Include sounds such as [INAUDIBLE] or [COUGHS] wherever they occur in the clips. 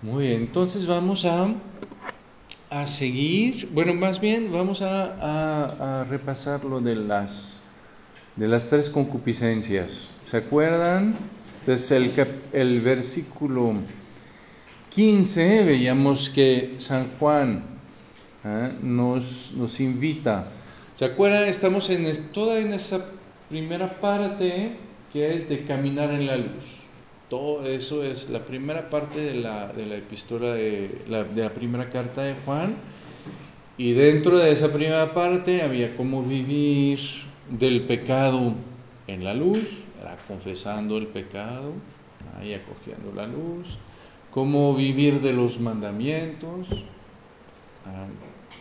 Muy bien, entonces vamos a, a seguir, bueno, más bien vamos a, a, repasar lo de las, de las tres concupiscencias. ¿Se acuerdan? Entonces el, el versículo 15 veíamos que San Juan ¿eh? nos, nos invita. ¿Se acuerdan? Estamos en toda en esa primera parte que es de caminar en la luz. Todo eso es la primera parte de la, epístola de la, primera carta de Juan. Y dentro de esa primera parte había cómo vivir del pecado en la luz, confesando el pecado, ahí acogiendo la luz, cómo vivir de los mandamientos ah,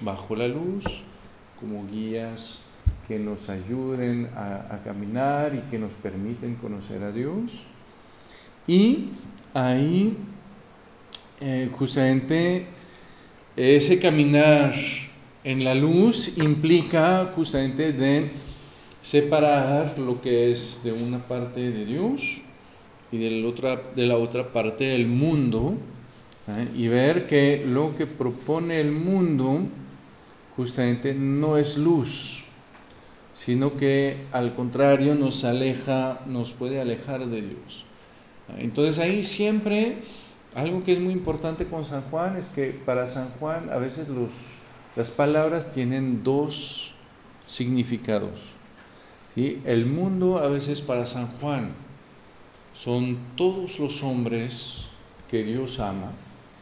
bajo la luz, como guías que nos ayuden a caminar y que nos permiten conocer a Dios. Y ahí eh, justamente ese caminar en la luz implica justamente de separar lo que es de una parte de Dios y de la otra, de la otra parte del mundo ¿eh? y ver que lo que propone el mundo justamente no es luz, sino que al contrario nos aleja, nos puede alejar de Dios. Entonces ahí siempre, algo que es muy importante con San Juan es que para San Juan a veces las palabras tienen dos significados. El mundo a veces para San Juan son todos los hombres que Dios ama.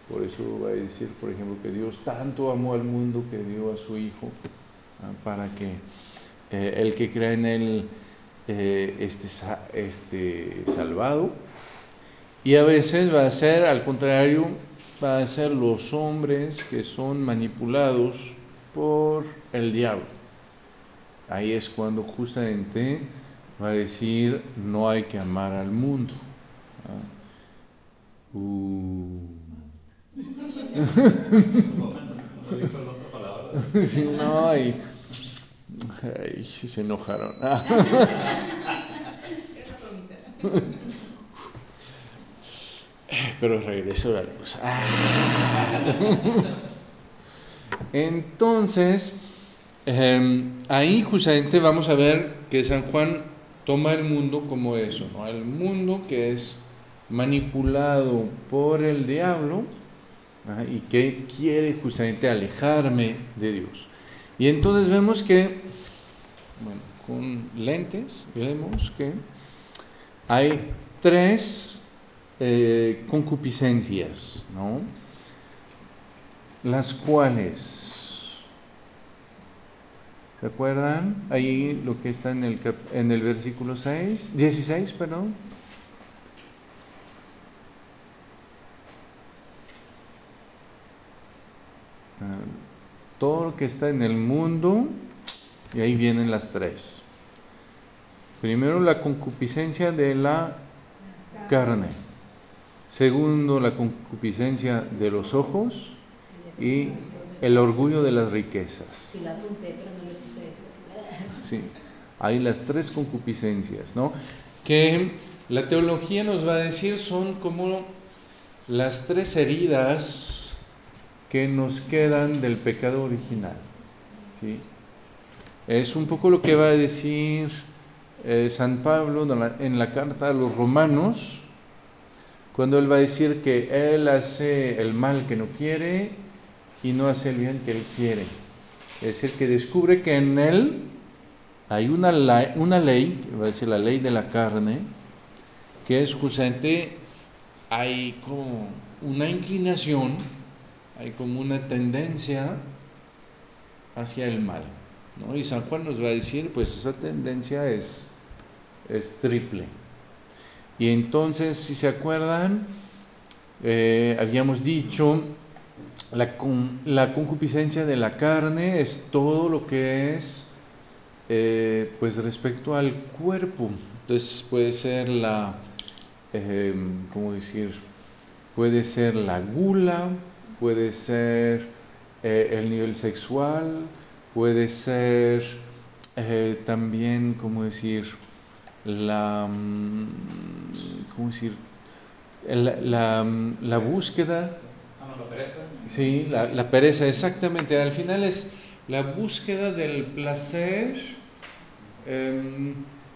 Por eso va a decir, por ejemplo, que Dios tanto amó al mundo que dio a su Hijo para que eh, el que crea en Él eh, esté, esté salvado y a veces va a ser, al contrario, va a ser los hombres que son manipulados por el diablo. Ahí es cuando justamente va a decir, no hay que amar al mundo. ¿Ah? Uh. [LAUGHS] no, ay, se enojaron. [LAUGHS] pero regresó la luz. Entonces, em, ahí justamente vamos a ver que San Juan toma el mundo como eso, ¿no? el mundo que es manipulado por el diablo y que quiere justamente alejarme de Dios. Y entonces vemos que, bueno, con lentes vemos que hay tres eh, concupiscencias, ¿no? Las cuales, ¿se acuerdan? Ahí lo que está en el, en el versículo 6, 16, perdón. Ah, todo lo que está en el mundo, y ahí vienen las tres. Primero la concupiscencia de la carne. Segundo, la concupiscencia de los ojos y el orgullo de las riquezas. [LAUGHS] Sí, hay las tres concupiscencias, ¿no? Que la teología nos va a decir son como las tres heridas que nos quedan del pecado original. ¿sí? Es un poco lo que va a decir eh, San Pablo en la carta a los romanos, cuando Él va a decir que Él hace el mal que no quiere y no hace el bien que Él quiere. Es decir, que descubre que en Él hay una, una ley, que va a decir la ley de la carne, que es justamente, hay como una inclinación, hay como una tendencia hacia el mal. ¿no? Y San Juan nos va a decir, pues esa tendencia es triple. Y entonces, si se acuerdan, eh, habíamos dicho, la, la, concupiscencia de la carne es todo lo que es, eh, pues respecto al cuerpo. Entonces puede ser la, eh, ¿cómo decir? Puede ser la gula, puede ser el nivel sexual, puede ser también, ¿cómo decir? La, mm, ¿cómo decir? La, la, búsqueda la pereza. Sí, la, pereza, exactamente. Al final es la búsqueda del placer em,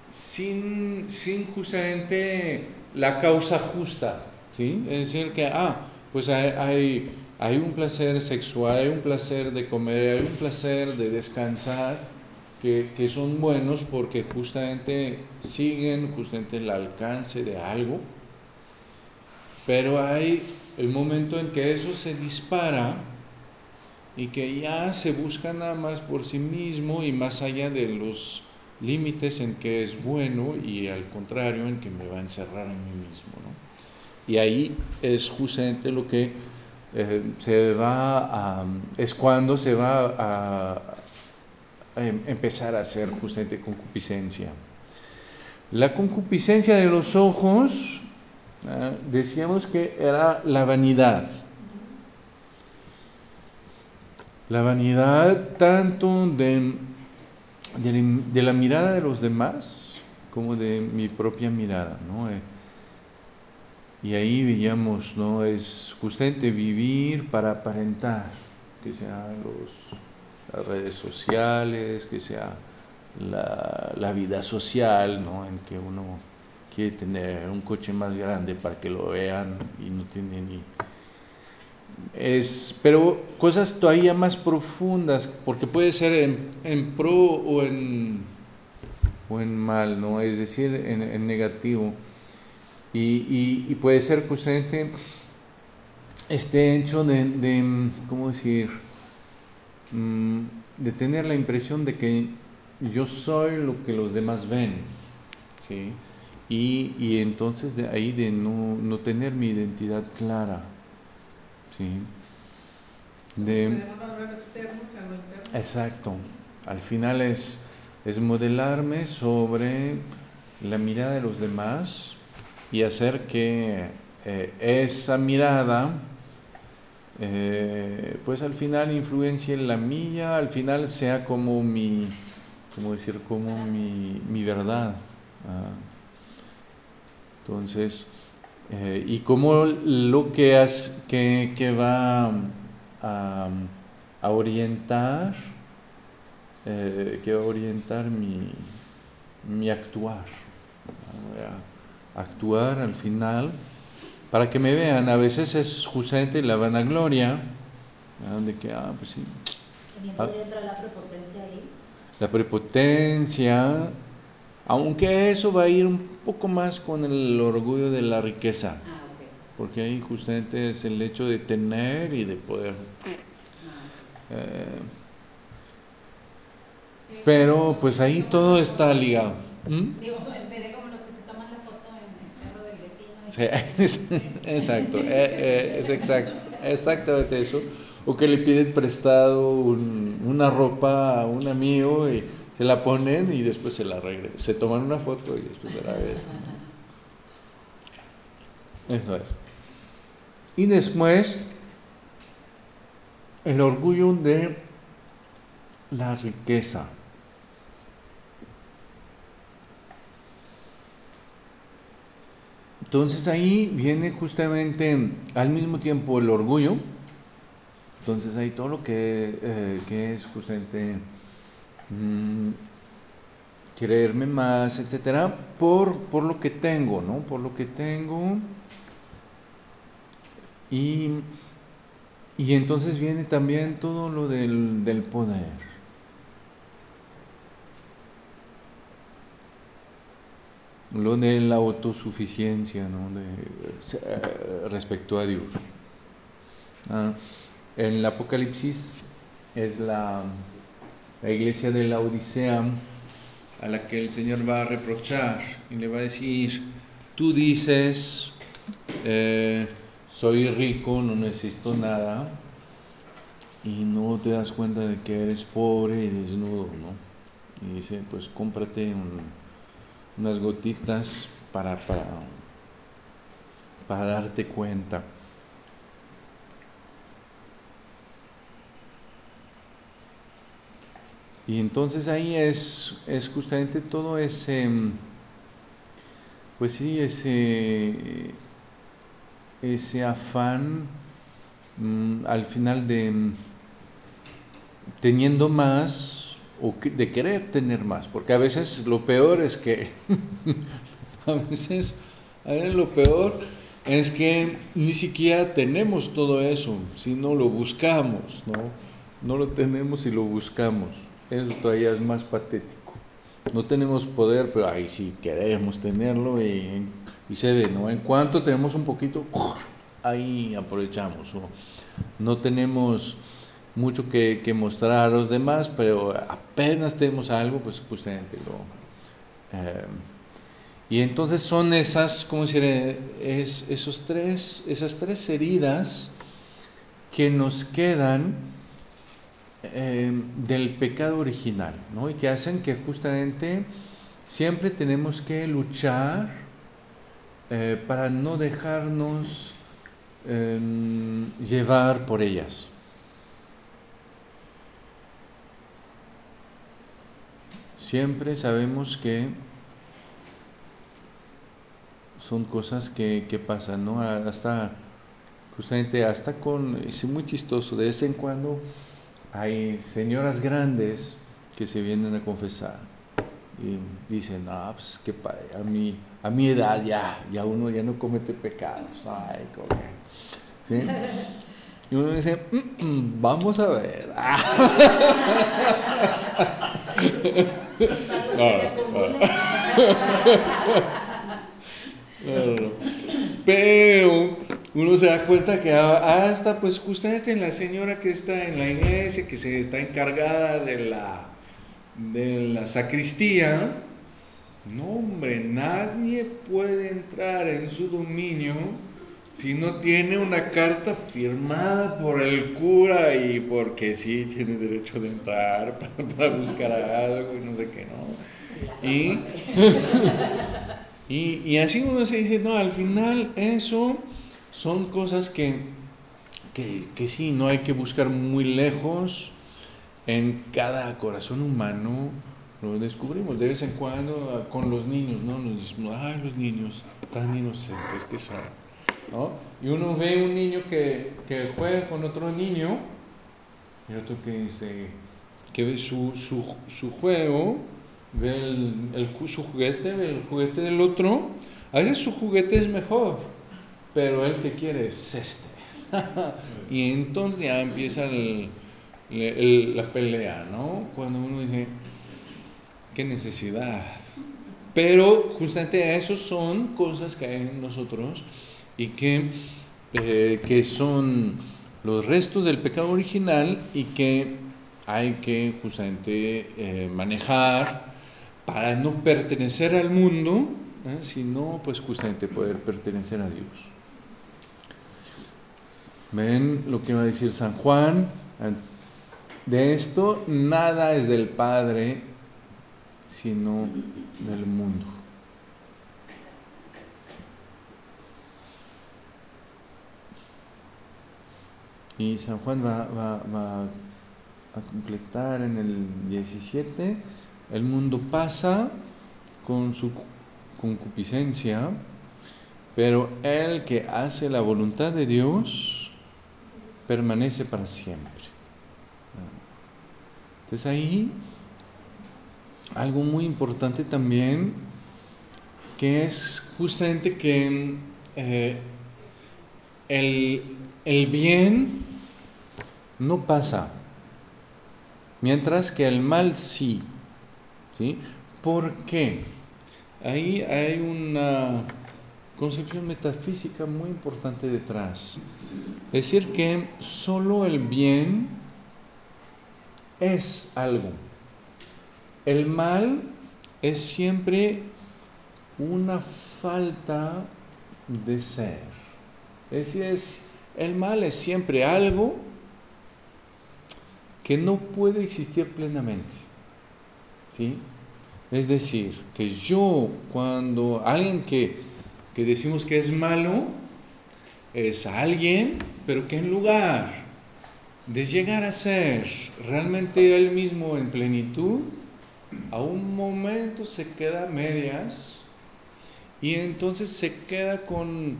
sin, sin justamente la causa justa. ¿sí? Es decir, que, ah, pues hay, hay, un placer sexual, hay un placer de comer, hay un placer de descansar, que, son buenos porque justamente siguen justamente el alcance de algo, pero hay el momento en que eso se dispara y que ya se busca nada más por sí mismo y más allá de los límites en que es bueno y al contrario en que me va a encerrar en mí mismo. ¿no? Y ahí es justamente lo que eh, se va a, es cuando se va a, empezar a hacer justamente concupiscencia. La concupiscencia de los ojos, ¿ah? decíamos que era la vanidad. La vanidad tanto de, de, la mirada de los demás como de mi propia mirada. ¿no? Eh, y ahí veíamos, ¿no? Es justamente vivir para aparentar, que sean los, las redes sociales, que sea la, la, vida social, ¿no? En que uno quiere tener un coche más grande para que lo vean y no tiene ni... Es, pero cosas todavía más profundas, porque puede ser en, en pro o en, o en mal, ¿no? Es decir, en, en negativo. Y, puede ser justamente este hecho de, ¿cómo decir? Mm, de tener la impresión de que yo soy lo que los demás ven, ¿sí? Y, entonces de ahí de no, tener mi identidad clara, ¿sí? De, exacto, al final es, es modelarme sobre la mirada de los demás, y hacer que eh, esa mirada eh, pues al final influencie en la mía, al final sea como mi, como decir, como mi, mi verdad. ¿ah? Entonces, eh, y como lo que, es, que, que va a, a orientar, que va a orientar mi, mi actuar actuar al final para que me vean. A veces es justamente la vanagloria, de que, ah, pues sí. Ah. la prepotencia ahí? La prepotencia, aunque eso va a ir un poco más con el orgullo de la riqueza. Ah, porque ahí justamente es el hecho de tener y de poder. Ah. Eh, pero pues ahí todo está ligado. ¿Mm? [LAUGHS] exacto, eh, eh, es exacto, exactamente eso. O que le piden prestado una ropa a un amigo y se la ponen y después se la regresan. Se toman una foto y después se la regresan. Eso es. Y después, el orgullo de la riqueza. Entonces ahí viene justamente al mismo tiempo el orgullo, entonces ahí todo lo que, eh, es justamente mm, creerme más, etcétera, por, por lo que tengo, ¿no? Por lo que tengo. Y, y entonces viene también todo lo del, del poder. Lo de la autosuficiencia ¿no? eh, respecto a Dios. Ah, en el Apocalipsis es la, la, iglesia de la Odisea a la que el Señor va a reprochar y le va a decir, tú dices, eh, soy rico, no necesito nada, y no te das cuenta de que eres pobre y desnudo, ¿no? Y dice, pues cómprate un unas gotitas para, para, para darte cuenta. Y entonces ahí es, es justamente todo ese, pues sí, ese, ese afán mm, al final de teniendo más o de querer tener más, porque a veces lo peor es que [LAUGHS] a veces, a veces lo peor es que ni siquiera tenemos todo eso, sino lo buscamos, ¿no? No lo tenemos y lo buscamos. Eso todavía es más patético. No tenemos poder, pero ahí sí queremos tenerlo y, y se ve, ¿no? En cuanto tenemos un poquito, [LAUGHS] ahí aprovechamos. o no tenemos mucho que, mostrar a los demás, pero apenas tenemos algo, pues justamente lo... eh, y entonces son esas, ¿cómo decir? Es, esos tres, esas tres heridas que nos quedan eh, del pecado original, ¿no? Y que hacen que justamente siempre tenemos que luchar eh, para no dejarnos eh, llevar por ellas. Siempre sabemos que son cosas que, que pasan, ¿no? Hasta, justamente hasta con, es muy chistoso, de vez en cuando hay señoras grandes que se vienen a confesar y dicen, ah, pues padre, a mi, a mi edad ya, ya uno ya no comete pecados, ay, que, ¿sí? Y uno dice, "Mm, mm, vamos a ver. [LAUGHS] No. Pero uno se da cuenta que ah, hasta pues justamente en la señora que está en la iglesia, que se está encargada de la, de la sacristía, no hombre, nadie puede entrar en su dominio si no tiene una carta firmada por el cura y porque sí tiene derecho de entrar [LAUGHS] para, para buscar algo y no sé qué, ¿no? Y, [LAUGHS] y, y así uno se dice, no, al final eso son cosas que, que, que sí, no hay que buscar muy lejos. En cada corazón humano lo descubrimos de vez en cuando ah, con los niños, ¿no? Nos decimos, ay, los niños tan inocentes que son, ¿no? Y uno ve un niño que, que juega con otro niño y otro que dice, que ve su, su, su juego, ve el, el su juguete, ve el juguete del otro. A veces su juguete es mejor, pero él que quiere es este. [LAUGHS] y entonces ya empieza el- el- la pelea, ¿no? Cuando uno dice, qué necesidad. Pero justamente eso son cosas que hay en nosotros y que, eh, que son los restos del pecado original y que hay que justamente eh, manejar para no pertenecer al mundo, ¿eh? sino pues justamente poder pertenecer a Dios. Ven lo que va a decir San Juan. De esto nada es del Padre, sino del mundo. Y San Juan va, va, a completar en el 17, el mundo pasa con su concupiscencia, pero el que hace la voluntad de Dios permanece para siempre. Entonces ahí algo muy importante también, que es justamente que eh, el, el bien no pasa, mientras que el mal sí. ¿sí? ¿Por qué? Ahí hay una concepción metafísica muy importante detrás. Es decir, que solo el bien es algo. El mal es siempre una falta de ser. Es es, el mal es siempre algo que no puede existir plenamente. ¿Sí? Es decir, que yo cuando alguien que, que decimos que es malo, es alguien, pero que en lugar de llegar a ser realmente él mismo en plenitud, a un momento se queda a medias y entonces se queda con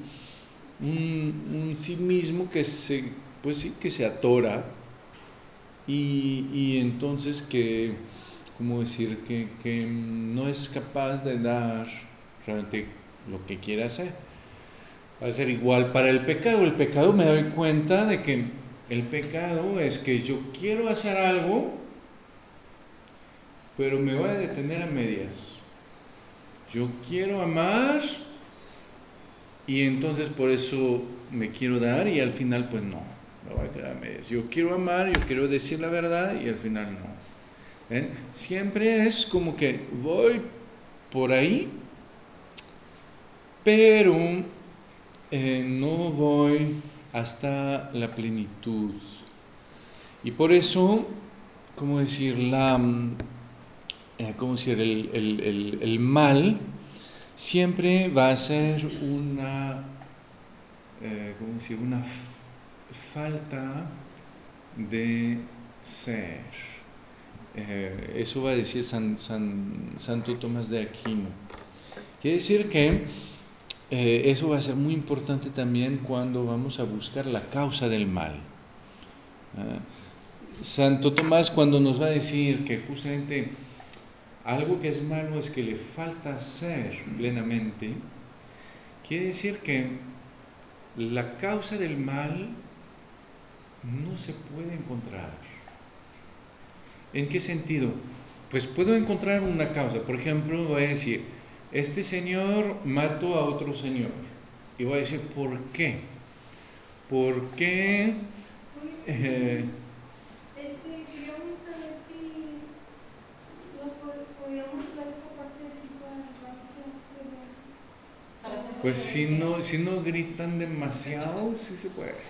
un, sí mismo que se pues sí, que se atora y, y entonces que, ¿cómo decir? Que, que no es capaz de dar realmente lo que quiere hacer. Va a ser igual para el pecado. El pecado me doy cuenta de que el pecado es que yo quiero hacer algo, pero me voy a detener a medias. Yo quiero amar y entonces por eso me quiero dar y al final pues no, me voy a quedar a medias. Yo quiero amar, yo quiero decir la verdad y al final no. Siempre es como que voy por ahí, pero eh, no voy hasta la plenitud. Y por eso, ¿cómo decir? La, eh, ¿cómo decir? El, el, el, mal siempre va a ser una, eh. Una falta de ser. Eh, eso va a decir San, San, Santo Tomás de Aquino. Quiere decir que eh, eso va a ser muy importante también cuando vamos a buscar la causa del mal. ¿Ah? Santo Tomás cuando nos va a decir que justamente algo que es malo es que le falta ser plenamente, quiere decir que la causa del mal no se puede encontrar. ¿En qué sentido? Pues puedo encontrar una causa. Por ejemplo, voy a decir, este señor mató a otro señor. Y voy a decir, ¿por qué? ¿Por qué? Eh, pues si no, si no gritan demasiado, sí se puede.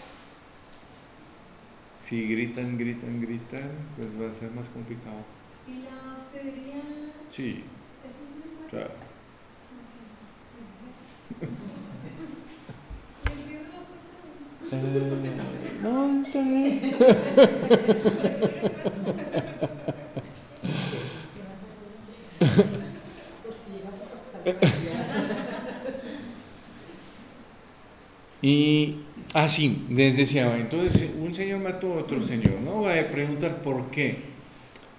Si gritan, gritan, gritan, pues va a ser más complicado. ¿Y la pediría? Sí, claro. [LAUGHS] Eh, no, está bien. [LAUGHS] y así, ah, les decía, entonces un señor mató a otro señor, no voy a preguntar por qué,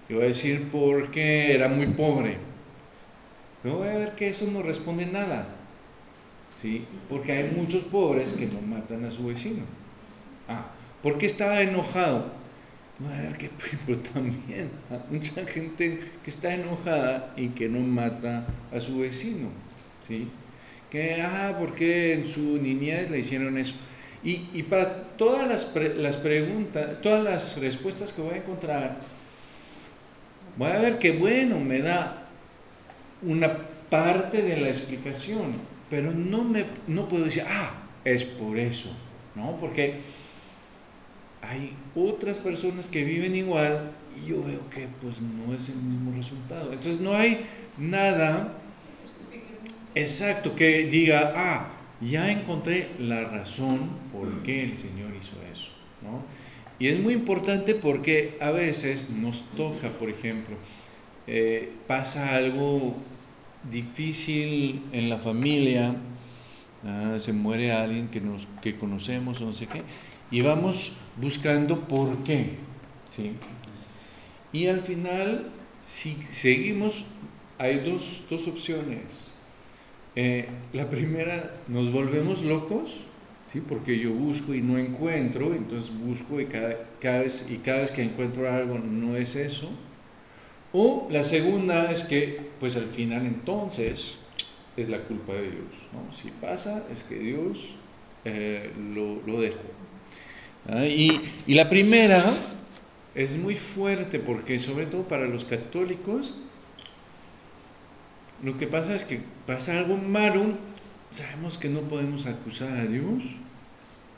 yo voy a decir porque era muy pobre, pero voy a ver que eso no responde nada, ¿sí? Porque hay muchos pobres que no matan a su vecino. Ah, ¿por qué estaba enojado? Voy a ver que pero [LAUGHS] también hay mucha gente que está enojada y que no mata a su vecino, ¿sí? Que, ah, porque en su niñez le hicieron eso. Y, y para todas las, las preguntas, todas las respuestas que voy a encontrar, voy a ver que, bueno, me da una parte de la explicación, pero no, me, no puedo decir, ah, es por eso, ¿no? Porque hay otras personas que viven igual y yo veo que pues no es el mismo resultado. Entonces no hay nada exacto que diga, ah, ya encontré la razón por qué el Señor hizo eso, ¿no? Y es muy importante porque a veces nos toca, por ejemplo, eh, pasa algo difícil en la familia, ah, se muere alguien que, nos, que conocemos o no sé qué, y vamos buscando por qué. ¿sí? Y al final, si seguimos, hay dos, dos opciones. Eh, la primera, nos volvemos locos, ¿sí? porque yo busco y no encuentro, entonces busco y cada, cada, vez, y cada vez que encuentro algo no es eso. O la segunda es que, pues al final entonces, es la culpa de Dios. ¿no? Si pasa, es que Dios eh, lo, lo dejó. ¿Ah? Y, y, la primera es muy fuerte porque sobre todo para los católicos, lo que pasa es que pasa algo malo, sabemos que no podemos acusar a Dios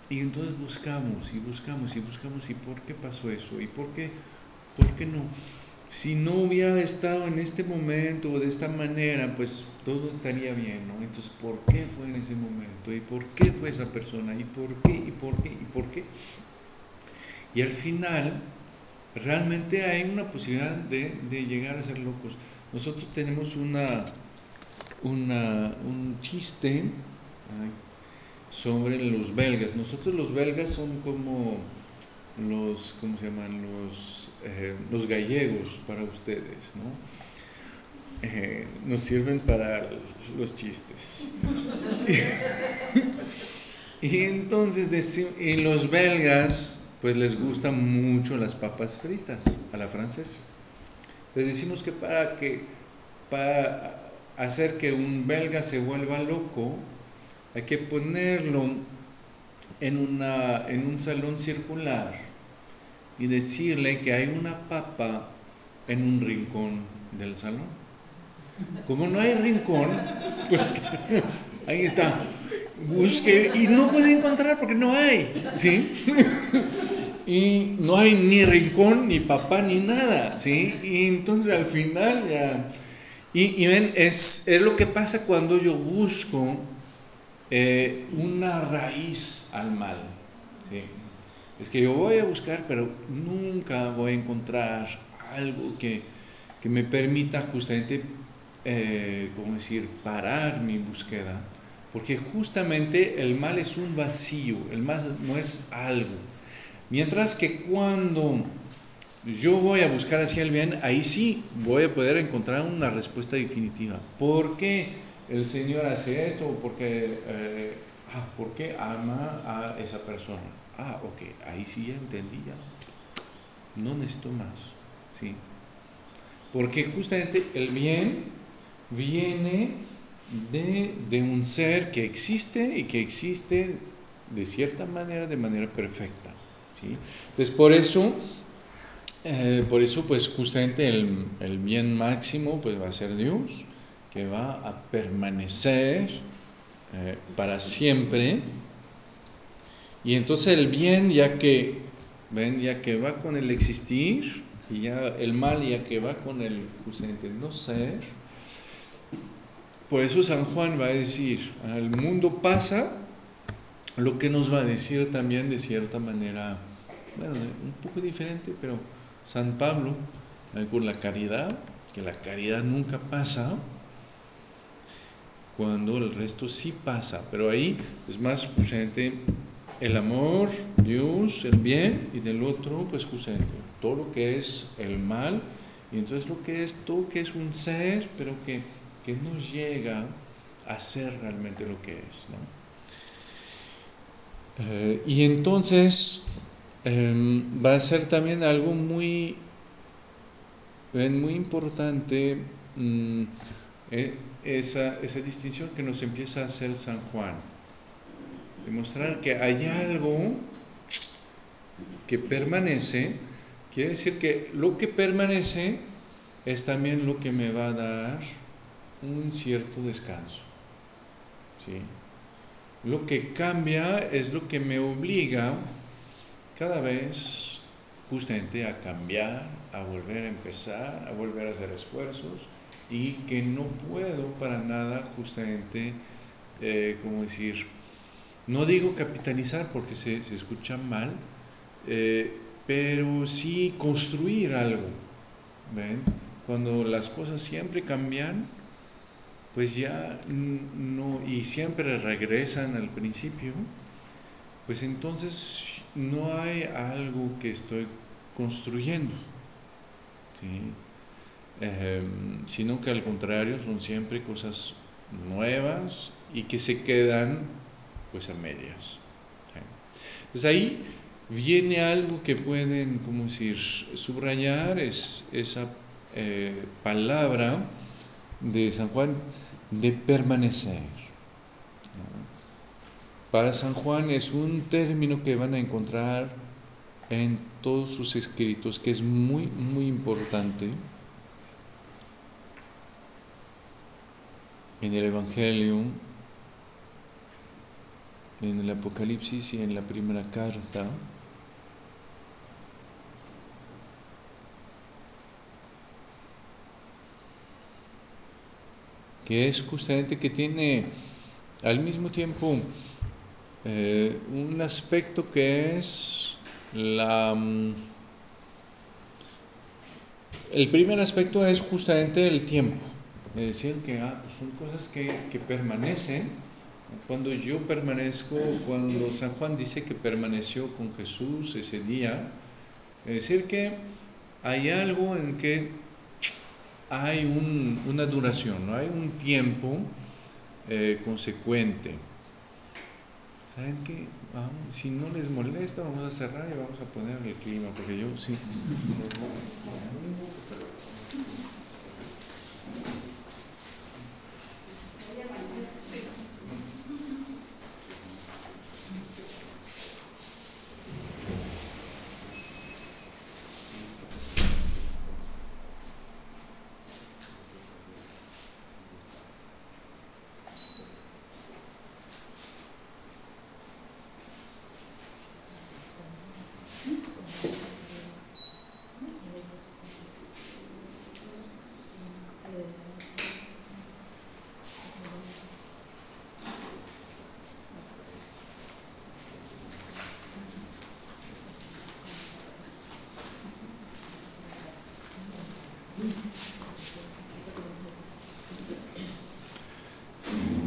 y entonces buscamos y buscamos y buscamos y por qué pasó eso y por qué, por qué no. Si no hubiera estado en este momento o de esta manera, pues todo estaría bien, ¿no? Entonces, ¿por qué fue en ese momento? ¿Y por qué fue esa persona? ¿Y por qué? ¿Y por qué? ¿Y por qué? Y al final, realmente hay una posibilidad de, de llegar a ser locos. Nosotros tenemos una, una un chiste sobre los belgas. Nosotros los belgas son como los, ¿cómo se llaman? Los, eh, los gallegos para ustedes, ¿no? Eh, nos sirven para los chistes. [LAUGHS] y entonces decimos, y los belgas, pues les gustan mucho las papas fritas a la francesa. Entonces decimos que para que para hacer que un belga se vuelva loco, hay que ponerlo en, una, en un salón circular y decirle que hay una papa en un rincón del salón. Como no hay rincón, pues [LAUGHS] ahí está. Busque y no puede encontrar porque no hay, ¿sí? Y no hay ni rincón, ni papá, ni nada, ¿sí? Y entonces al final ya... Y, ven, es, es, lo que pasa cuando yo busco eh, una raíz al mal. ¿sí? Es que yo voy a buscar, pero nunca voy a encontrar algo que, que me permita justamente eh, ¿cómo decir?, parar mi búsqueda, porque justamente el mal es un vacío, el mal no es algo. Mientras que cuando yo voy a buscar hacia el bien, ahí sí voy a poder encontrar una respuesta definitiva. ¿Por qué el Señor hace esto? Eh, ah, ¿Por qué ama a esa persona? Ah, ok, ahí sí ya entendí, ya. No necesito más, ¿sí? Porque justamente el bien viene de, un ser que existe y que existe de cierta manera, de manera perfecta. Entonces, por eso, eh, por eso, pues justamente el, el, bien máximo pues, va a ser Dios, que va a permanecer eh, para siempre. Y entonces el bien, ya que, ven, ya que va con el existir, y ya el mal, ya que va con el justamente no ser, por eso San Juan va a decir, al mundo pasa lo que nos va a decir también de cierta manera, bueno, un poco diferente, pero San Pablo, con la caridad, que la caridad nunca pasa, cuando el resto sí pasa, pero ahí es más justamente el amor, Dios, el bien, y del otro, pues justamente todo lo que es el mal, y entonces lo que es todo que es un ser, pero que que no llega a ser realmente lo que es. Eh, y entonces em, va a ser también algo muy, muy importante mm, eh, esa, esa distinción que nos empieza a hacer San Juan. Demostrar que hay algo que permanece, quiere decir que lo que permanece es también lo que me va a dar un cierto descanso. ¿sí? Lo que cambia es lo que me obliga cada vez justamente a cambiar, a volver a empezar, a volver a hacer esfuerzos y que no puedo para nada justamente, eh, como decir, no digo capitalizar porque se, escucha mal, eh, pero sí construir algo. ¿ven? Cuando las cosas siempre cambian, pues ya no, y siempre regresan al principio, pues entonces no hay algo que estoy construyendo, em, sino que al contrario son siempre cosas nuevas y que se quedan pues a medias. Entonces ahí viene algo que pueden, como decir, subrayar, es esa eh, palabra de San Juan de permanecer. Para San Juan es un término que van a encontrar en todos sus escritos, que es muy, muy importante. En el Evangelio, en el Apocalipsis y en la primera carta. que es justamente que tiene al mismo tiempo eh, un aspecto que es la... Mm, el primer aspecto es justamente el tiempo, es decir, que ah, son cosas que, que permanecen, Cuando yo permanezco, cuando San Juan dice que permaneció con Jesús ese día, es decir que hay algo en que hay un- una duración, ¿no? hay un tiempo eh, consecuente. ¿Saben qué? Vamos, si no les molesta, vamos a cerrar y vamos a poner el clima, porque yo sí.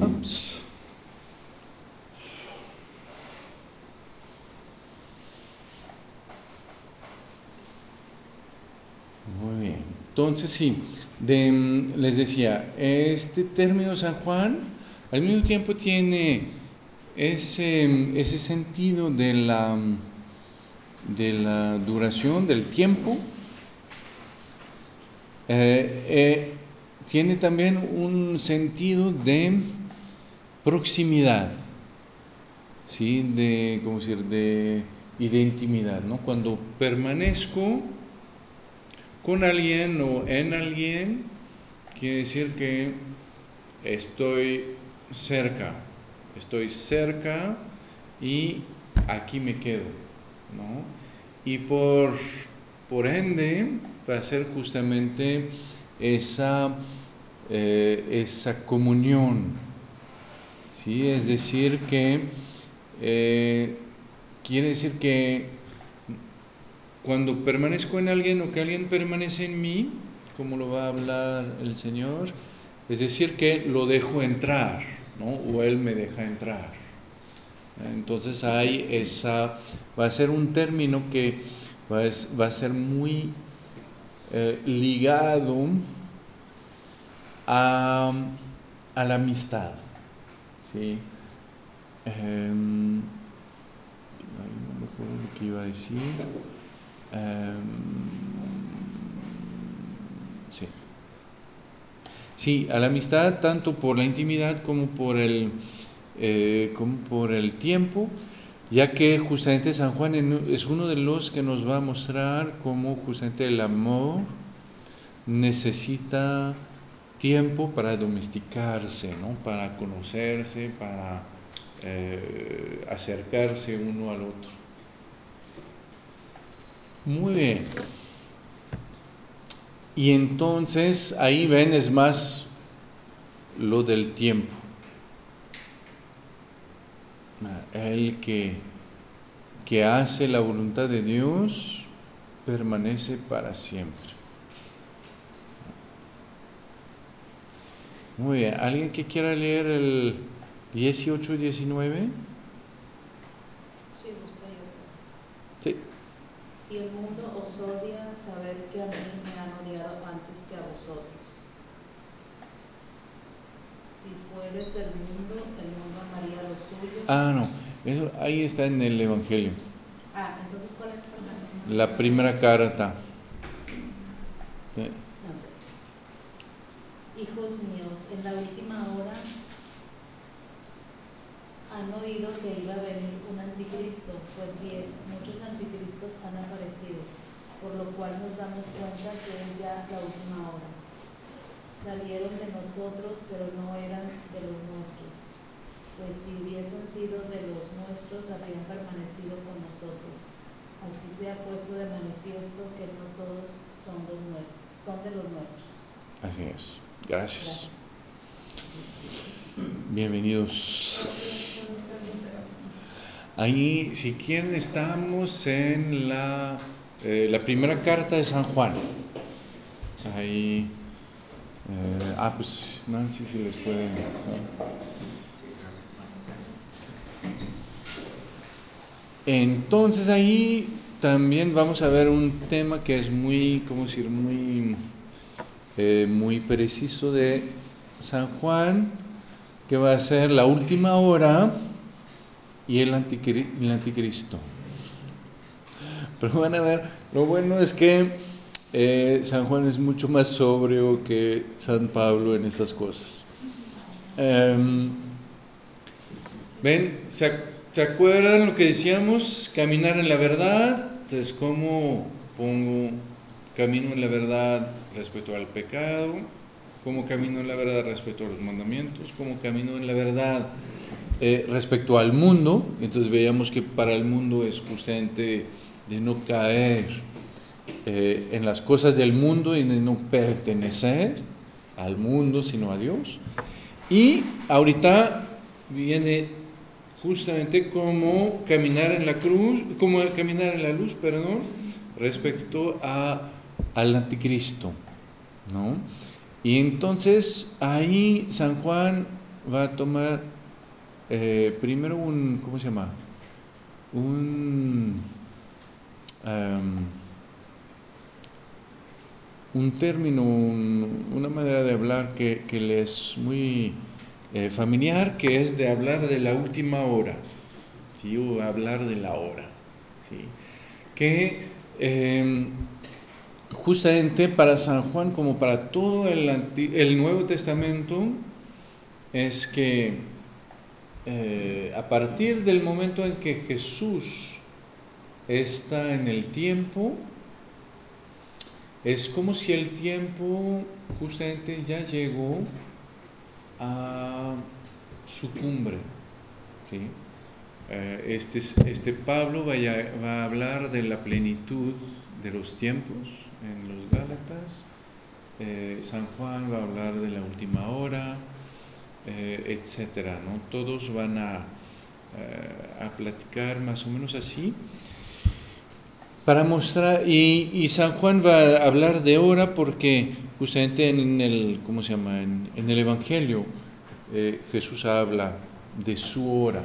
Ups. Muy bien. Entonces sí, mm, les decía, este término San Juan al mismo tiempo tiene ese, sentido de la, de la duración del tiempo, eh, eh, tiene también un sentido de proximidad, ¿sí? de, ¿cómo decir? de, y de intimidad. ¿no? Cuando permanezco con alguien o en alguien, quiere decir que estoy cerca, estoy cerca y aquí me quedo, ¿no? Y por, por ende va a ser justamente esa, eh, esa comunión, ¿sí? Es decir que eh, quiere decir que cuando permanezco en alguien o que alguien permanece en mí, como lo va a hablar el Señor, es decir, que lo dejo entrar, ¿no? O Él me deja entrar. Entonces hay esa, va a ser un término que va a, ser muy eh, ligado a, a, la amistad, ¿sí? Eh, no me acuerdo lo que iba a decir. Sí. sí, a la amistad tanto por la intimidad como por el, eh, como por el tiempo, ya que justamente San Juan es uno de los que nos va a mostrar cómo justamente el amor necesita tiempo para domesticarse, ¿no? para conocerse, para eh, acercarse uno al otro. Muy bien. Y entonces ahí ven es más lo del tiempo. El que, que hace la voluntad de Dios permanece para siempre. Muy bien. ¿Alguien que quiera leer el 18 y 19? Sí, gusto yo. Sí. Si el mundo os odia, saber que a mí me han odiado antes que a vosotros. Si fueres del mundo, el mundo amaría lo suyo. Ah, no. Eso ahí está en el Evangelio. Ah, entonces, ¿cuál es Fernando? La primera carta. Eh, Hijos míos, en la última hora han oído que iba a venir un anticristo, pues bien, han aparecido, por lo cual nos damos cuenta que es ya la última hora. Salieron de nosotros, pero no eran de los nuestros, pues si hubiesen sido de los nuestros, habrían permanecido con nosotros. Así se ha puesto de manifiesto que no todos son, los nuestros, son de los nuestros. Así es. Gracias. Gracias. Bienvenidos. Ahí, si quieren, estamos en la, eh, la primera carta de San Juan. Ahí. Eh, ah, pues Nancy, si les puede. ¿no? Entonces ahí también vamos a ver un tema que es muy, ¿cómo decir? Muy, eh, muy preciso de San Juan, que va a ser la última hora y el, anticri- el anticristo. Pero van a ver, lo bueno es que eh, San Juan es mucho más sobrio que San Pablo en estas cosas. Em, Ven, ¿se, ac- se acuerdan lo que decíamos? Caminar en la verdad. Entonces, ¿cómo pongo camino en la verdad respecto al pecado? ¿Cómo camino en la verdad respecto a los mandamientos? ¿Cómo camino en la verdad eh, respecto al mundo? Entonces veíamos que para el mundo es justamente de no caer eh, en las cosas del mundo y de no pertenecer al mundo, sino a Dios. Y ahorita viene justamente cómo caminar en la cruz, cómo caminar en la luz, perdón, respecto al anticristo, ¿no? Y entonces ahí San Juan va a tomar eh, primero un, ¿cómo se llama? Un, em, término, un- una manera de hablar que, que es muy eh, familiar, que es de hablar de la última hora, ¿sí? o hablar de la hora. ¿sí? Que eh, justamente para San Juan, como para todo el, el Nuevo Testamento, es que eh, a partir del momento en que Jesús está en el tiempo, es como si el tiempo justamente ya llegó a su cumbre. Eh, este, este Pablo va a hablar de la plenitud de los tiempos en los Gálatas. Eh, San Juan va a hablar de la última hora, eh, etcétera. ¿no? Todos van a, eh, a platicar más o menos así para mostrar y, San Juan va a hablar de hora porque justamente en el cómo se llama en el Evangelio eh, Jesús habla de su hora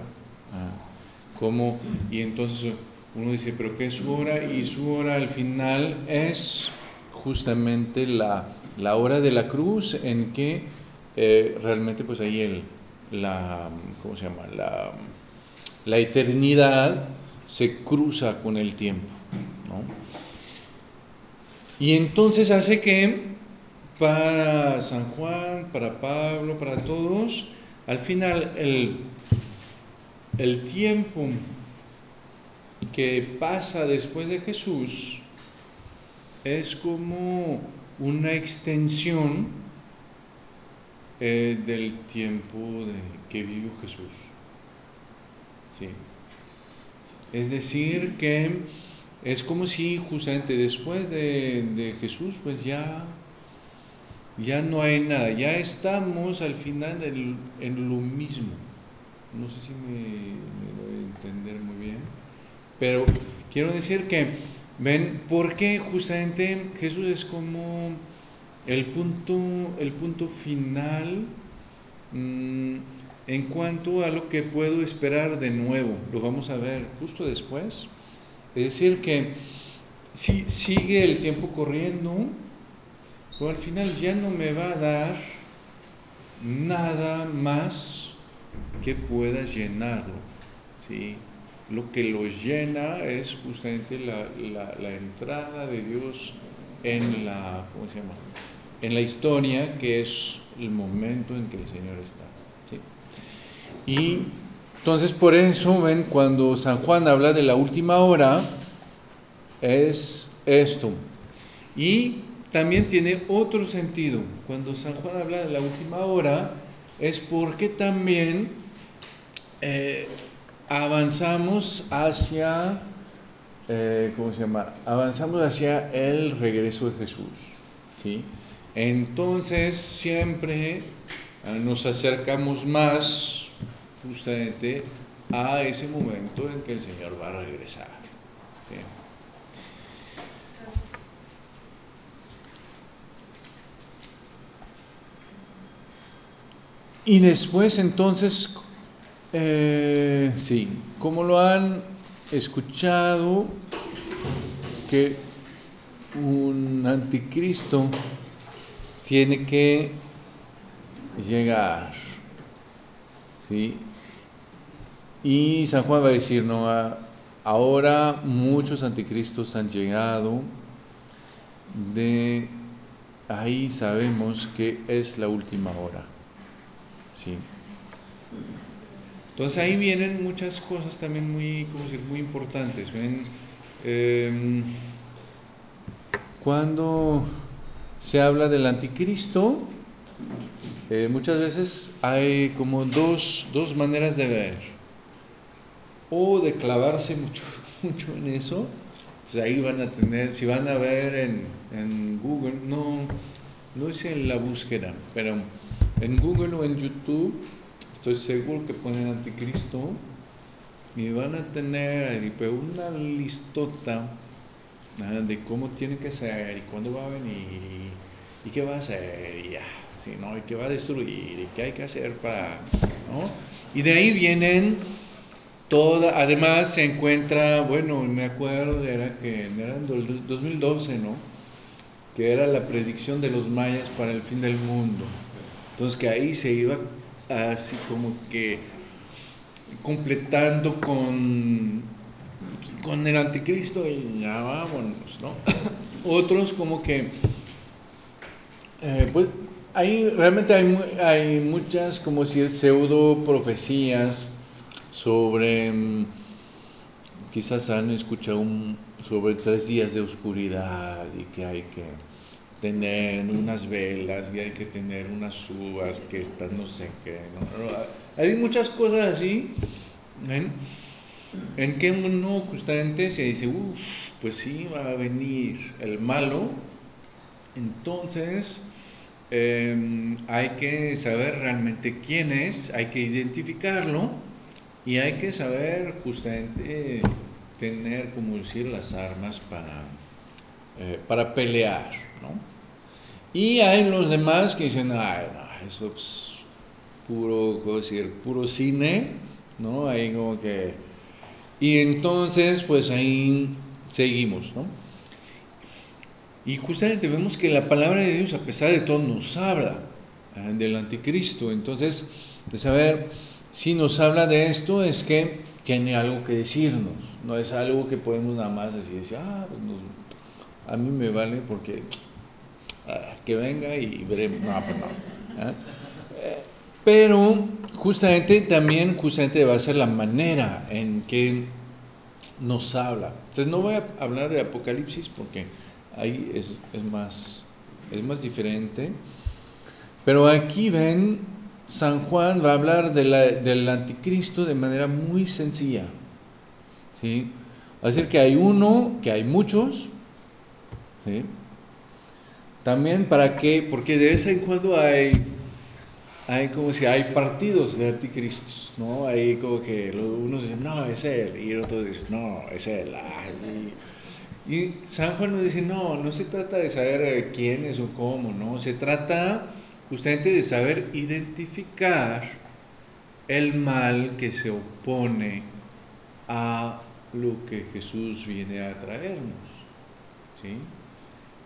ah, como y entonces uno dice pero qué es su hora y su hora al final es justamente la, la hora de la cruz en que eh, realmente pues ahí el la cómo se llama la la eternidad se cruza con el tiempo. ¿no? Y entonces hace que para San Juan, para Pablo, para todos, al final el, el tiempo que pasa después de Jesús es como una extensión eh, del tiempo de, que vivió Jesús. Sí. Es decir, que es como si justamente después de, de Jesús, pues ya, ya no hay nada, ya estamos al final en, en lo mismo. No sé si me, me doy a entender muy bien, pero quiero decir que, ven, porque justamente Jesús es como el punto, el punto final. Mmm, en cuanto a lo que puedo esperar de nuevo. Lo vamos a ver justo después. Es decir, que si sigue el tiempo corriendo, pero al final ya no me va a dar nada más que pueda llenarlo. ¿sí? Lo que lo llena es justamente la, la, la entrada de Dios en la, ¿cómo se llama? En la historia, que es el momento en que el Señor está. Y entonces por eso, ven, cuando San Juan habla de la última hora, es esto. Y también tiene otro sentido. Cuando San Juan habla de la última hora, es porque también eh, avanzamos hacia, eh, ¿cómo se llama? Avanzamos hacia el regreso de Jesús. ¿sí? Entonces siempre nos acercamos más justamente a ese momento en que el Señor va a regresar. Y después entonces, eh, sí, como lo han escuchado que un anticristo tiene que llegar. ¿sí? Y San Juan va a decir, no, ahora muchos anticristos han llegado, de ahí sabemos que es la última hora. ¿sí? Entonces ahí vienen muchas cosas también muy, ¿cómo decir? muy importantes. Eh, cuando se habla del anticristo, eh, muchas veces hay como dos, dos, maneras de ver. O de clavarse [LAUGHS] mucho, mucho en eso. Pues ahí van a tener, si van a ver en, en Google, no, no hice en la búsqueda, pero en Google o en YouTube, estoy seguro que ponen anticristo y van a tener una listota de cómo tiene que ser y cuándo va a venir y, qué va a hacer y, ya, ¿no? y qué va a destruir y qué hay que hacer para... ¿no? Y de ahí vienen toda, además se encuentra, bueno, me acuerdo, era que era en 2012, ¿no? Que era la predicción de los mayas para el fin del mundo. Entonces que ahí se iba así como que completando con con el anticristo y ya vámonos, ¿no? [COUGHS] Otros como que, eh, pues, ahí realmente hay, hay muchas, como si pseudo profecías sobre, mm, quizás han escuchado un, sobre tres días de oscuridad y que hay que tener unas velas y hay que tener unas uvas que están no sé qué. Hay muchas cosas así, ¿ven? En que uno justamente se dice, uff, pues sí, va a venir el malo, entonces em, hay que saber realmente quién es, hay que identificarlo y hay que saber justamente tener, como decir, las armas para, eh, para pelear, ¿no? Y hay los demás que dicen, ay, no, eso es puro, ¿cómo decir? Puro cine, ¿no? Hay como que y entonces, pues ahí seguimos, ¿no? Y justamente vemos que la palabra de Dios, a pesar de todo, nos habla ¿eh? del anticristo. Entonces, de saber si nos habla de esto, es que tiene algo que decirnos. No es algo que podemos nada más decir, ah, pues a mí me vale porque ah, que venga y veremos. No, pues. ¿eh? Pero justamente también justamente va a ser la manera en que nos habla. Entonces no voy a hablar de Apocalipsis porque ahí es, más, es más diferente. Pero aquí ven, San Juan va a hablar del anticristo de manera muy sencilla. ¿sí? Va a decir que hay uno, que hay muchos. También para qué, porque de vez en cuando hay hay como si hay partidos de anticristos, ¿no? Hay como que unos dicen, no, es él, y otros dicen, no, es él. y, San Juan nos dice, no, no se trata de saber quién es o cómo, ¿no? Se trata justamente de saber identificar el mal que se opone a lo que Jesús viene a traernos, ¿sí?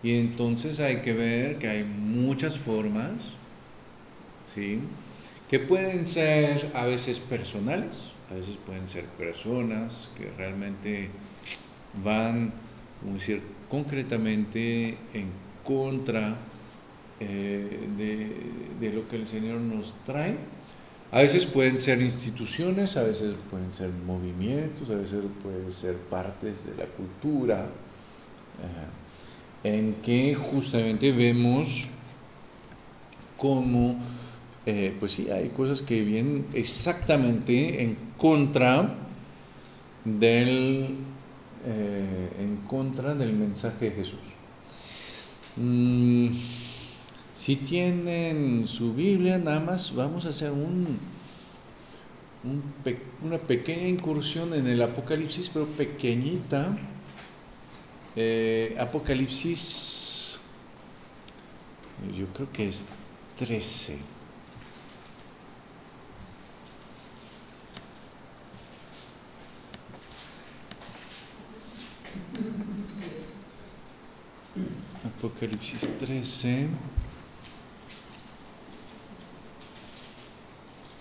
Y entonces hay que ver que hay muchas formas ¿sí? que pueden ser a veces personales, a veces pueden ser personas que realmente van, como decir, concretamente en contra eh, de, lo que el Señor nos trae. A veces pueden ser instituciones, a veces pueden ser movimientos, a veces pueden ser partes de la cultura, eh, en que justamente vemos cómo eh, pues sí, hay cosas que vienen exactamente en contra del, eh, en contra del mensaje de Jesús. Mm, si tienen su Biblia, nada más vamos a hacer un, una pequeña incursión en el Apocalipsis, pero pequeñita. Eh, Apocalipsis, yo creo que es 13. Apocalipsis 13.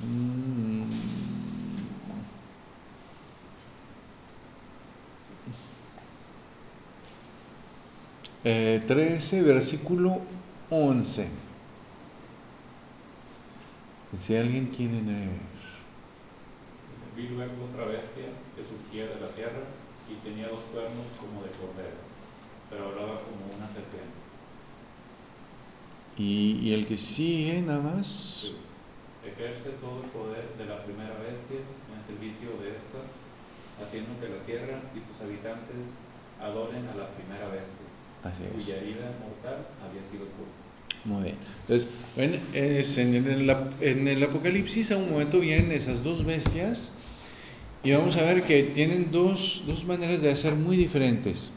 Mm. Eh, 13, versículo 11. Si alguien quiere leer. Vi luego otra bestia que surgía de la tierra y tenía dos cuernos como de cordero, pero hablaba como una serpiente. Y, y el que sigue nada más. Ejerce todo el poder de la primera bestia en servicio de esta, haciendo que la tierra y sus habitantes adoren a la primera bestia, Así es. cuya herida mortal había sido curada. Muy bien. Entonces, ven, es en, el, en el Apocalipsis a un momento vienen esas dos bestias y vamos a ver que tienen dos, dos maneras de hacer muy diferentes.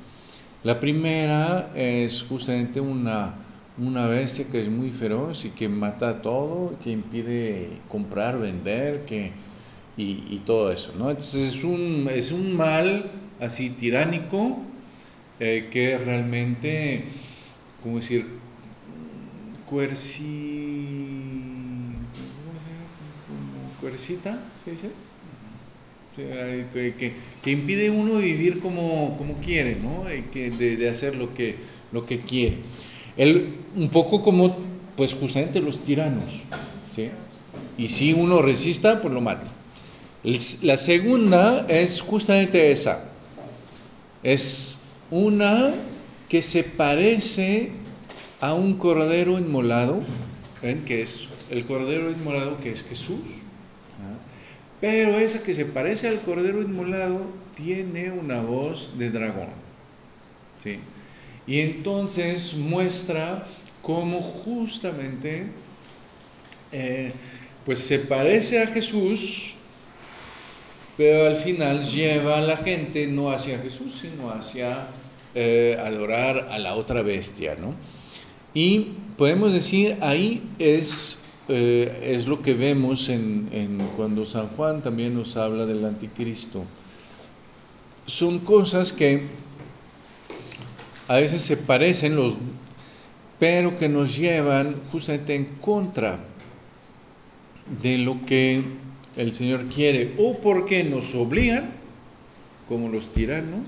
La primera es justamente una, una bestia que es muy feroz y que mata todo, que impide comprar, vender, que, y, todo eso. ¿no? Entonces es un, es un mal así tiránico eh, que realmente, ¿cómo decir? Como Cuercita, ¿qué dice? Que, que, impide uno vivir como, como quiere, ¿no? Que de, de hacer lo que, lo que quiere. Él, un poco como, pues justamente los tiranos, ¿sí? Y si uno resista, pues lo mata. La segunda es justamente esa. Es una que se parece a un cordero inmolado, ¿ven? que es el cordero inmolado que es Jesús. ¿ah? Pero esa que se parece al cordero inmolado tiene una voz de dragón. ¿sí? Y entonces muestra cómo justamente eh, pues se parece a Jesús, pero al final lleva a la gente no hacia Jesús, sino hacia eh, adorar a la otra bestia, ¿no? Y podemos decir, ahí es, eh, es lo que vemos en, cuando San Juan también nos habla del anticristo. Son cosas que a veces se parecen, los, pero que nos llevan justamente en contra de lo que el Señor quiere, o porque nos obligan, como los tiranos,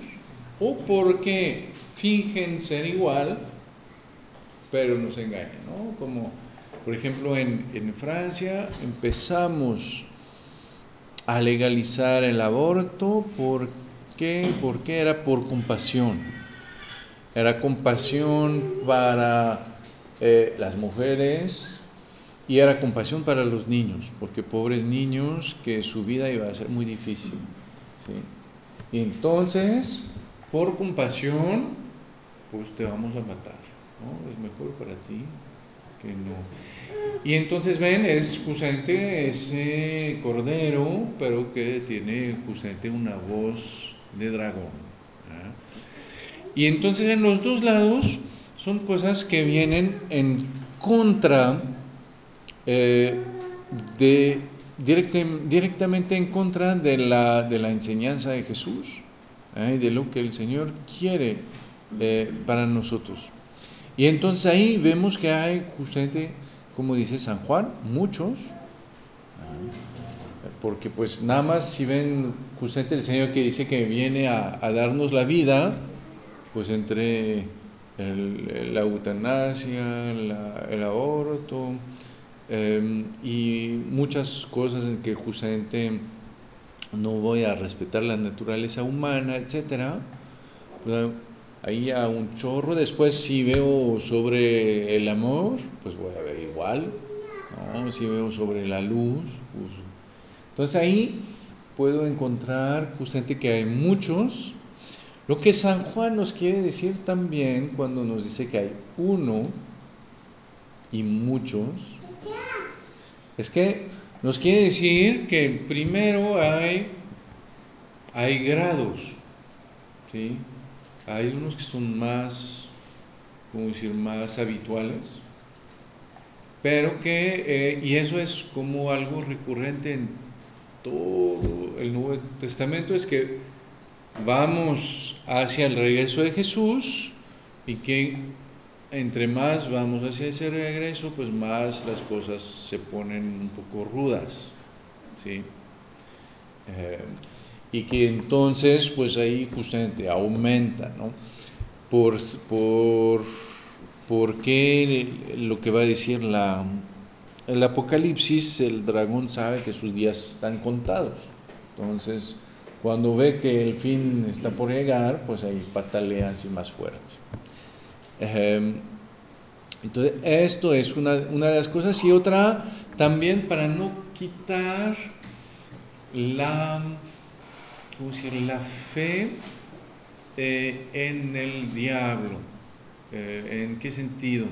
o porque fingen ser igual, pero nos engañan, ¿no? Como, por ejemplo, en, en Francia empezamos a legalizar el aborto, ¿por qué? Porque era por compasión. Era compasión para eh, las mujeres y era compasión para los niños, porque pobres niños que su vida iba a ser muy difícil. ¿sí? Y entonces, por compasión, pues te vamos a matar. ¿no? Es mejor para ti que no. Y entonces ven, es justamente ese cordero, pero que tiene justamente una voz de dragón. ¿ah? Y entonces en los dos lados son cosas que vienen en contra eh, de directamente en contra de la, enseñanza de Jesús, ¿eh? de lo que el Señor quiere eh, para nosotros. Y entonces ahí vemos que hay justamente, como dice San Juan, muchos, porque pues nada más si ven justamente el Señor que dice que viene a darnos la vida, pues entre la eutanasia, la- el aborto eh, y muchas cosas en que justamente no voy a respetar la naturaleza humana, etcétera. Ahí a un chorro. Después si veo sobre el amor, pues voy a ver igual. Si veo sobre la luz, pues... entonces ahí puedo encontrar justamente que hay muchos. Lo que San Juan nos quiere decir también cuando nos dice que hay uno y muchos, es que nos quiere decir que primero hay, hay grados, ¿sí? Hay unos que son más, ¿cómo decir?, más habituales, pero que, eh, y eso es como algo recurrente en todo el Nuevo Testamento, es que vamos hacia el regreso de Jesús y que entre más vamos hacia ese regreso, pues más las cosas se ponen un poco rudas, ¿sí? Eh, y que entonces, pues ahí justamente aumenta, ¿no? Por, por, porque lo que va a decir la, el Apocalipsis, el dragón sabe que sus días están contados. Entonces, cuando ve que el fin está por llegar, pues ahí patalea así más fuerte. Entonces, esto es una, una, de las cosas. Y otra, también para no quitar la, ¿cómo decir? la fe eh, en el diablo. Eh, ¿En qué sentido?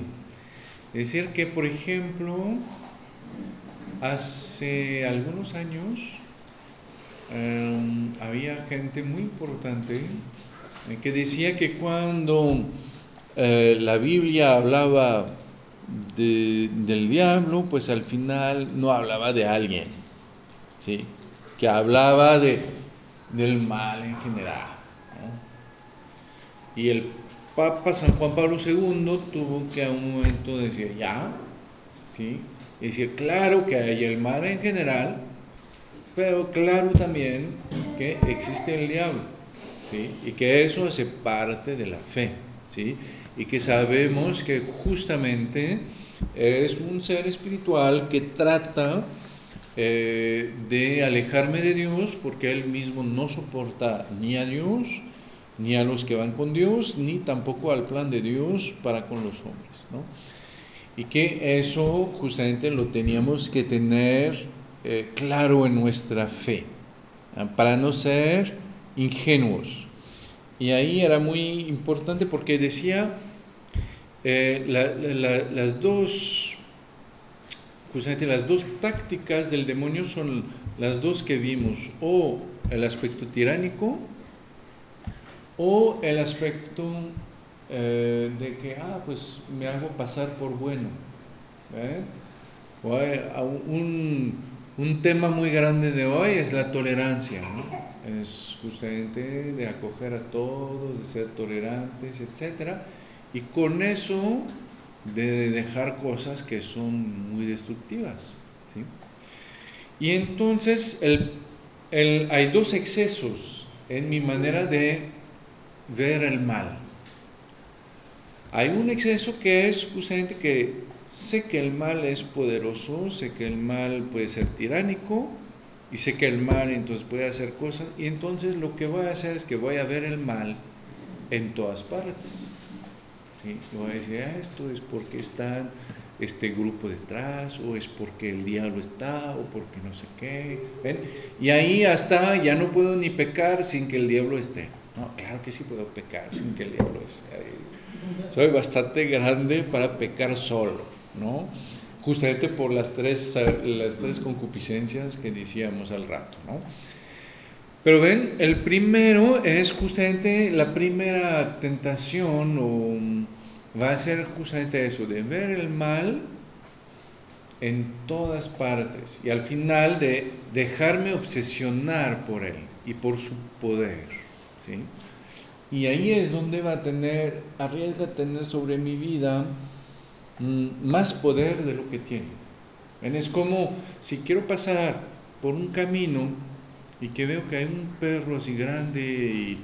Es decir, que por ejemplo, hace algunos años eh, había gente muy importante eh, que decía que cuando eh, la Biblia hablaba de, del diablo, pues al final no hablaba de alguien, ¿sí? que hablaba de, del mal en general. Y el Papa San Juan Pablo II tuvo que a un momento decir, ya, ¿sí? Decir, claro que hay el mal en general, pero claro también que existe el diablo, ¿sí? Y que eso hace parte de la fe, ¿sí? Y que sabemos que justamente es un ser espiritual que trata eh, de alejarme de Dios porque él mismo no soporta ni a Dios, ni a los que van con Dios, ni tampoco al plan de Dios para con los hombres. ¿no? Y que eso justamente lo teníamos que tener eh, claro en nuestra fe, ¿ah? para no ser ingenuos. Y ahí era muy importante porque decía eh, la, la, las dos justamente las dos tácticas del demonio son las dos que vimos, o el aspecto tiránico, o el aspecto eh, de que, ah, pues me hago pasar por bueno. ¿eh? Un, un, tema muy grande de hoy es la tolerancia, es justamente de acoger a todos, de ser tolerantes, etc. Y con eso de dejar cosas que son muy destructivas. ¿sí? Y entonces hay dos excesos en mi manera de ver el mal. Hay un exceso que es justamente que sé que el mal es poderoso, sé que el mal puede ser tiránico y sé que el mal entonces puede hacer cosas y entonces lo que voy a hacer es que voy a ver el mal en todas partes. ¿sí? voy a decir, ah, esto es porque está este grupo detrás o es porque el diablo está o porque no sé qué. ¿ven? Y ahí hasta ya no puedo ni pecar sin que el diablo esté. No, claro que sí puedo pecar sin que el diablo esté. Soy bastante grande para pecar solo, ¿no? Justamente por las tres, las tres concupiscencias que decíamos al rato, ¿no? Pero ven, el primero es justamente la primera tentación o va a ser justamente eso, de ver el mal en todas partes y al final de dejarme obsesionar por él y por su poder. Y ahí es donde va a tener, arriesga tener sobre mi vida más poder de lo que tiene. Es como si quiero pasar por un camino y que veo que hay un perro así grande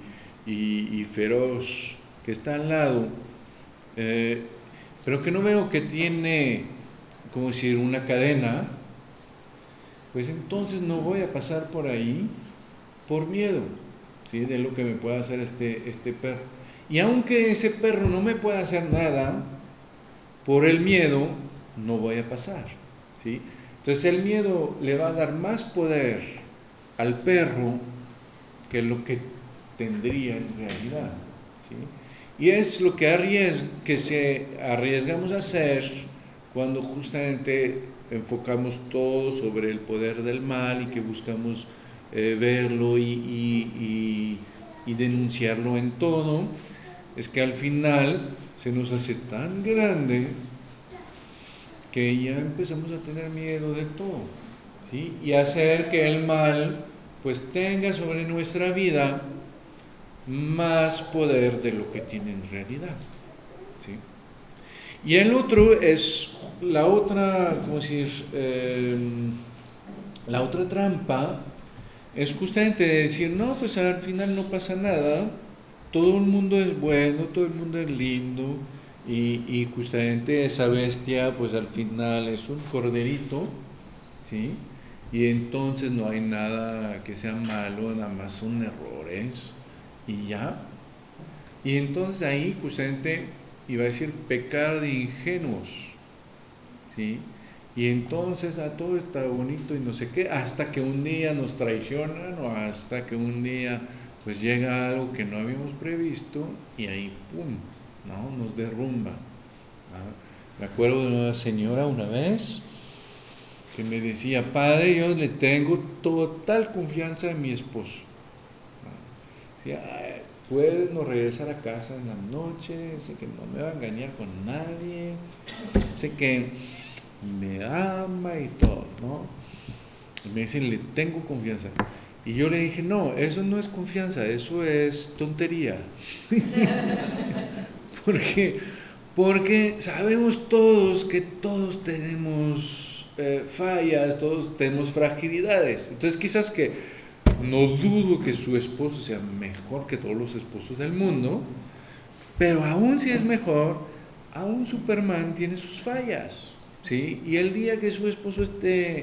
y, y, feroz que está al lado, eh, pero que no veo que tiene, como decir, una cadena, pues entonces no voy a pasar por ahí por miedo de lo que me pueda hacer este, este perro. Y aunque ese perro no me pueda hacer nada, por el miedo no voy a pasar. ¿sí? Entonces el miedo le va a dar más poder al perro que lo que tendría en realidad. ¿sí? Y es lo que, arriesga, que se arriesgamos a hacer cuando justamente enfocamos todo sobre el poder del mal y que buscamos eh, verlo y, y, denunciarlo en todo, es que al final se nos hace tan grande que ya empezamos a tener miedo de todo, ¿sí? Y hacer que el mal pues tenga sobre nuestra vida más poder de lo que tiene en realidad, ¿sí? Y el otro es la otra, ¿cómo decir? Eh, la otra trampa es justamente decir, no, pues al final no pasa nada, todo el mundo es bueno, todo el mundo es lindo, y, y justamente esa bestia, pues al final es un corderito, ¿sí? Y entonces no hay nada que sea malo, nada más son errores, y ya. Y entonces ahí justamente iba a decir pecar de ingenuos, ¿sí? Y entonces a todo está bonito y no sé qué, hasta que un día nos traicionan o hasta que un día pues llega algo que no habíamos previsto y ahí pum, ¿no? Nos derrumba. Me acuerdo de una señora una vez que me decía, padre, yo le tengo total confianza en mi esposo. ¿no? Decía, "Ay, puede no regresar a casa en la noche, sé que no me va a engañar con nadie, sé que me ama y todo, ¿no? Y me dicen, le tengo confianza. Y yo le dije, no, eso no es confianza, eso es tontería. [LAUGHS] porque, porque sabemos todos que todos tenemos eh, fallas, todos tenemos fragilidades. Entonces quizás que no dudo que su esposo sea mejor que todos los esposos del mundo, pero aún si es mejor, aún Superman tiene sus fallas. ¿sí? Y el día que su esposo esté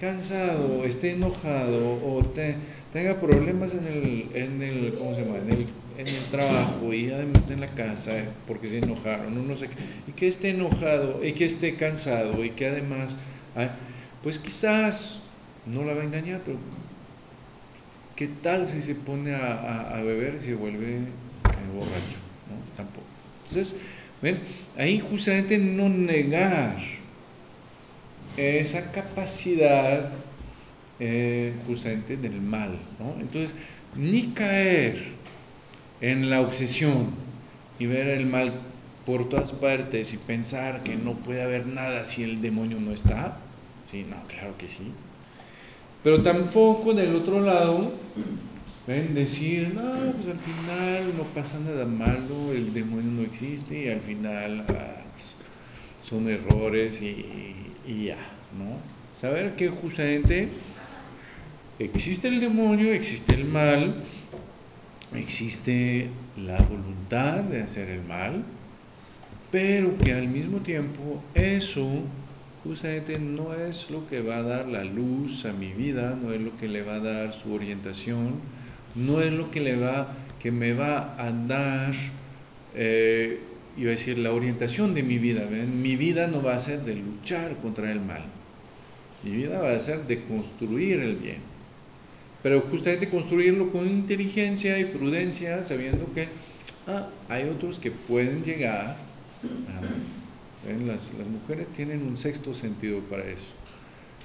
cansado, esté enojado o te- tenga problemas en el, en el, ¿cómo se llama? En el, en el trabajo y además en la casa eh, porque se enojaron, o no sé qué, y que esté enojado y que esté cansado y que además, pues quizás no la va a engañar, pero ¿qué tal si se pone a, a- a beber y se vuelve eh, borracho? ¿no? Tampoco. Entonces, ven, ahí justamente no negar esa capacidad eh, justamente del mal, ¿no? Entonces, ni caer en la obsesión y ver el mal por todas partes y pensar que no puede haber nada si el demonio no está, sí, no, claro que sí. Pero tampoco del otro lado, decir, no, pues al final no pasa nada malo, el demonio no existe y al final ah, son errores y, ya, ¿no? Saber que justamente existe el demonio, existe el mal, existe la voluntad de hacer el mal, pero que al mismo tiempo eso justamente no es lo que va a dar la luz a mi vida, no es lo que le va a dar su orientación, no es lo que le va, que me va a dar, eh, iba a decir, la orientación de mi vida. Mi vida no va a ser de luchar contra el mal, mi vida va a ser de construir el bien. Pero justamente construirlo con inteligencia y prudencia, sabiendo que ah, hay otros que pueden llegar. ah. Las, las mujeres tienen un sexto sentido para eso.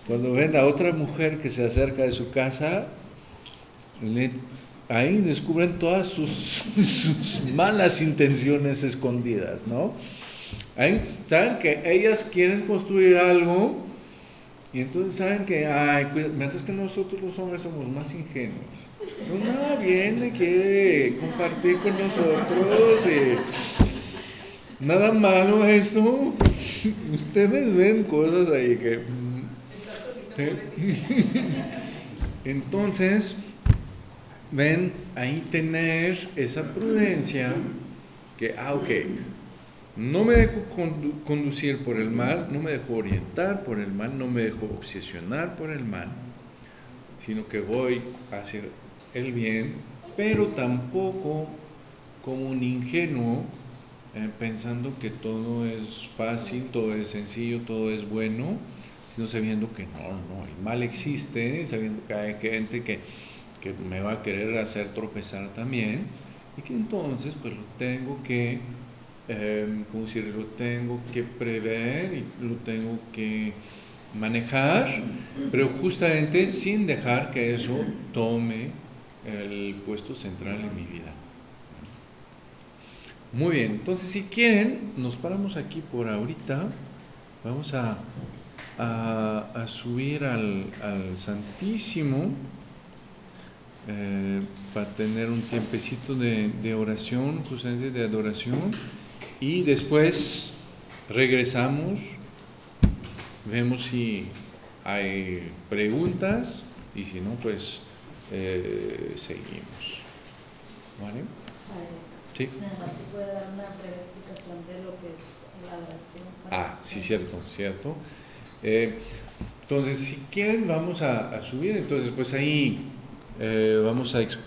Cuando ven a otra mujer que se acerca de su casa, le- ahí descubren todas [LAUGHS] sus, malas intenciones escondidas, ¿no? Ahí saben que ellas quieren construir algo y entonces saben que, ay, mientras que nosotros los hombres somos más ingenuos. Pues nada, viene, quiere compartir con nosotros. y nada malo eso. [LAUGHS] Ustedes ven cosas ahí que... ¿sí? [LAUGHS] Entonces, ven ahí tener esa prudencia que, ah, ok, no me dejo condu- conducir por el mal, no me dejo orientar por el mal, no me dejo obsesionar por el mal, sino que voy hacia el bien, pero tampoco como un ingenuo eh, pensando que todo es fácil, todo es sencillo, todo es bueno, sino sabiendo que no, no, el mal existe, sabiendo que hay gente que, que me va a querer hacer tropezar también, y que entonces pues lo tengo que eh, ¿cómo decir? Lo tengo que prever y lo tengo que manejar, pero justamente sin dejar que eso tome el puesto central en mi vida. Muy bien, entonces si quieren, nos paramos aquí por ahorita. Vamos a, a, a subir al, al Santísimo eh, para tener un tiempecito de, de oración, justamente de adoración. Y después regresamos, vemos si hay preguntas y si no, pues eh, seguimos. ¿Vale? Sí. Nada más se puede dar una breve explicación de lo que es la oración. Ah, sí, cierto, cierto. Eh, entonces, si quieren, vamos a, a subir. Entonces, pues ahí eh, vamos a exponer.